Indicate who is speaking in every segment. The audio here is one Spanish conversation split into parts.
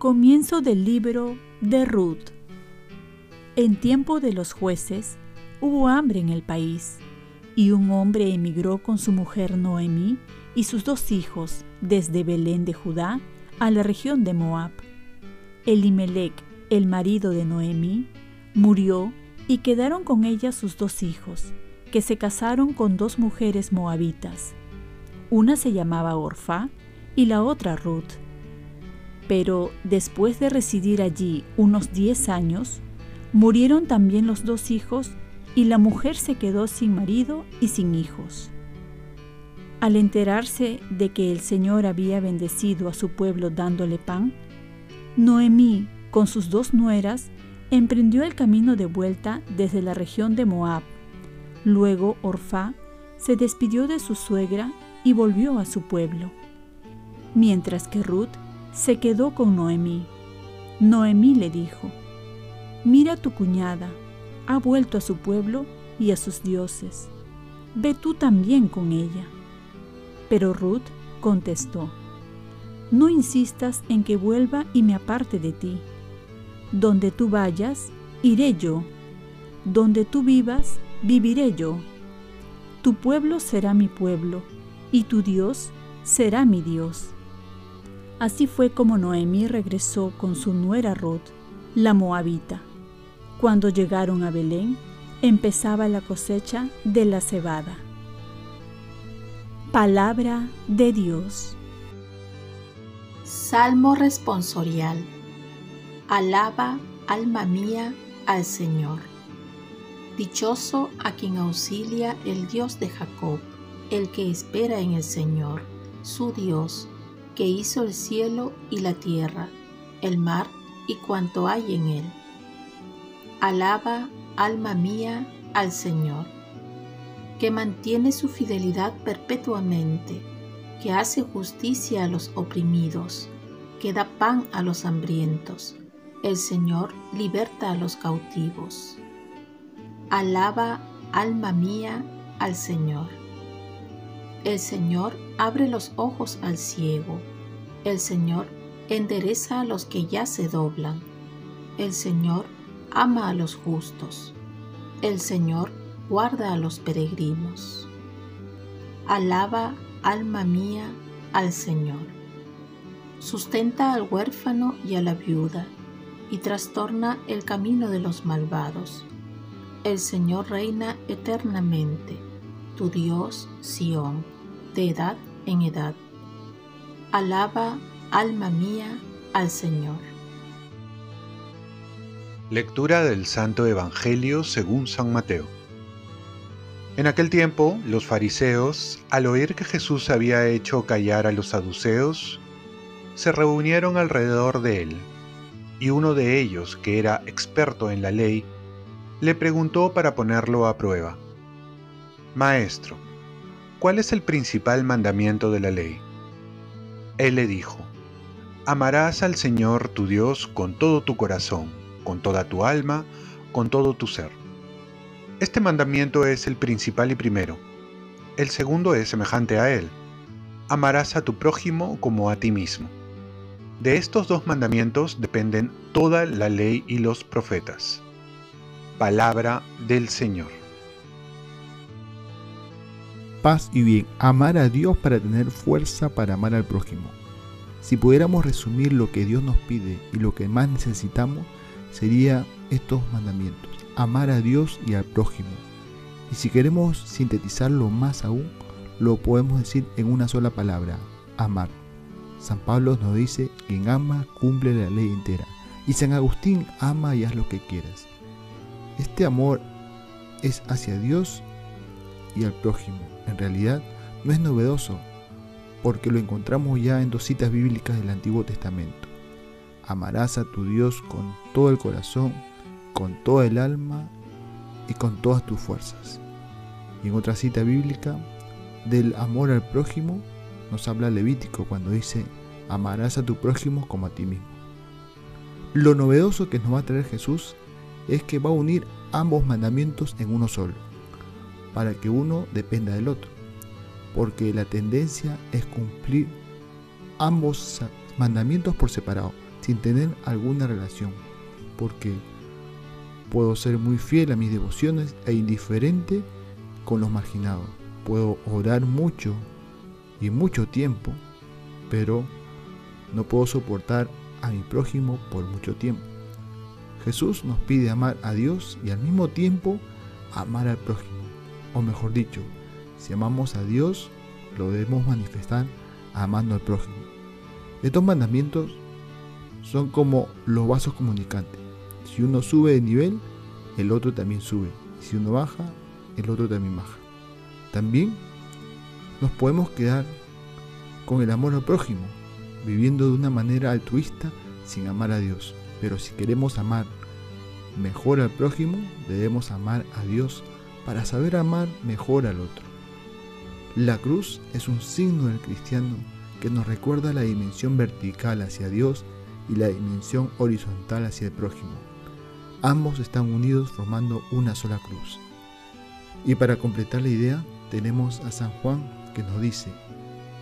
Speaker 1: Comienzo del libro de Ruth. En tiempo de los jueces hubo hambre en el país, y un hombre emigró con su mujer Noemí y sus dos hijos desde Belén de Judá a la región de Moab. Elimelech, el marido de Noemí, murió y quedaron con ella sus dos hijos, que se casaron con dos mujeres moabitas. Una se llamaba Orfa y la otra Ruth. Pero después de residir allí unos diez años, murieron también los dos hijos y la mujer se quedó sin marido y sin hijos. Al enterarse de que el Señor había bendecido a su pueblo dándole pan, Noemí, con sus dos nueras, emprendió el camino de vuelta desde la región de Moab. Luego Orfá se despidió de su suegra y volvió a su pueblo, mientras que Ruth se quedó con Noemí. Noemí le dijo, Mira tu cuñada, ha vuelto a su pueblo y a sus dioses. Ve tú también con ella. Pero Ruth contestó, No insistas en que vuelva y me aparte de ti. Donde tú vayas, iré yo. Donde tú vivas, viviré yo. Tu pueblo será mi pueblo, y tu Dios será mi Dios. Así fue como Noemí regresó con su nuera Ruth, la moabita. Cuando llegaron a Belén, empezaba la cosecha de la cebada. Palabra de Dios.
Speaker 2: Salmo responsorial. Alaba, alma mía, al Señor. Dichoso a quien auxilia el Dios de Jacob, el que espera en el Señor, su Dios que hizo el cielo y la tierra, el mar y cuanto hay en él. Alaba, alma mía, al Señor, que mantiene su fidelidad perpetuamente, que hace justicia a los oprimidos, que da pan a los hambrientos. El Señor liberta a los cautivos. Alaba, alma mía, al Señor. El Señor abre los ojos al ciego el Señor endereza a los que ya se doblan. El Señor ama a los justos. El Señor guarda a los peregrinos. Alaba, alma mía, al Señor. Sustenta al huérfano y a la viuda, y trastorna el camino de los malvados. El Señor reina eternamente, tu Dios, Sión, de edad en edad. Alaba, alma mía, al Señor.
Speaker 3: Lectura del Santo Evangelio según San Mateo. En aquel tiempo, los fariseos, al oír que Jesús había hecho callar a los saduceos, se reunieron alrededor de él, y uno de ellos, que era experto en la ley, le preguntó para ponerlo a prueba, Maestro, ¿cuál es el principal mandamiento de la ley? Él le dijo, Amarás al Señor tu Dios con todo tu corazón, con toda tu alma, con todo tu ser. Este mandamiento es el principal y primero. El segundo es semejante a él. Amarás a tu prójimo como a ti mismo. De estos dos mandamientos dependen toda la ley y los profetas. Palabra del Señor.
Speaker 4: Paz y bien, amar a Dios para tener fuerza para amar al prójimo. Si pudiéramos resumir lo que Dios nos pide y lo que más necesitamos, sería estos mandamientos. Amar a Dios y al prójimo. Y si queremos sintetizarlo más aún, lo podemos decir en una sola palabra, amar. San Pablo nos dice, quien ama cumple la ley entera. Y San Agustín ama y haz lo que quieras. Este amor es hacia Dios y al prójimo. En realidad no es novedoso, porque lo encontramos ya en dos citas bíblicas del Antiguo Testamento. Amarás a tu Dios con todo el corazón, con toda el alma y con todas tus fuerzas. Y en otra cita bíblica, del amor al prójimo, nos habla Levítico cuando dice, amarás a tu prójimo como a ti mismo. Lo novedoso que nos va a traer Jesús es que va a unir ambos mandamientos en uno solo, para que uno dependa del otro, porque la tendencia es cumplir ambos mandamientos por separado, sin tener alguna relación, porque puedo ser muy fiel a mis devociones e indiferente con los marginados. Puedo orar mucho y mucho tiempo, pero no puedo soportar a mi prójimo por mucho tiempo. Jesús nos pide amar a Dios y al mismo tiempo amar al prójimo. O mejor dicho, si amamos a Dios, lo debemos manifestar amando al prójimo. Estos mandamientos son como los vasos comunicantes. Si uno sube de nivel, el otro también sube. Si uno baja, el otro también baja. También nos podemos quedar con el amor al prójimo, viviendo de una manera altruista sin amar a Dios. Pero si queremos amar mejor al prójimo, debemos amar a Dios para saber amar mejor al otro. La cruz es un signo del cristiano que nos recuerda la dimensión vertical hacia Dios y la dimensión horizontal hacia el prójimo. Ambos están unidos formando una sola cruz. Y para completar la idea, tenemos a San Juan que nos dice,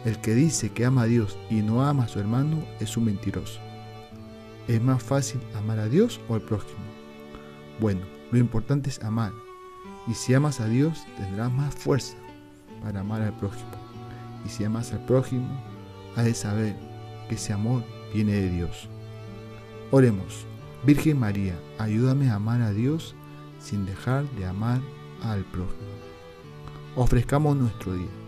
Speaker 4: el que dice que ama a Dios y no ama a su hermano es un mentiroso. ¿Es más fácil amar a Dios o al prójimo? Bueno, lo importante es amar. Y si amas a Dios, tendrás más fuerza para amar al prójimo. Y si amas al prójimo, has de saber que ese amor viene de Dios. Oremos. Virgen María, ayúdame a amar a Dios sin dejar de amar al prójimo. Ofrezcamos nuestro día.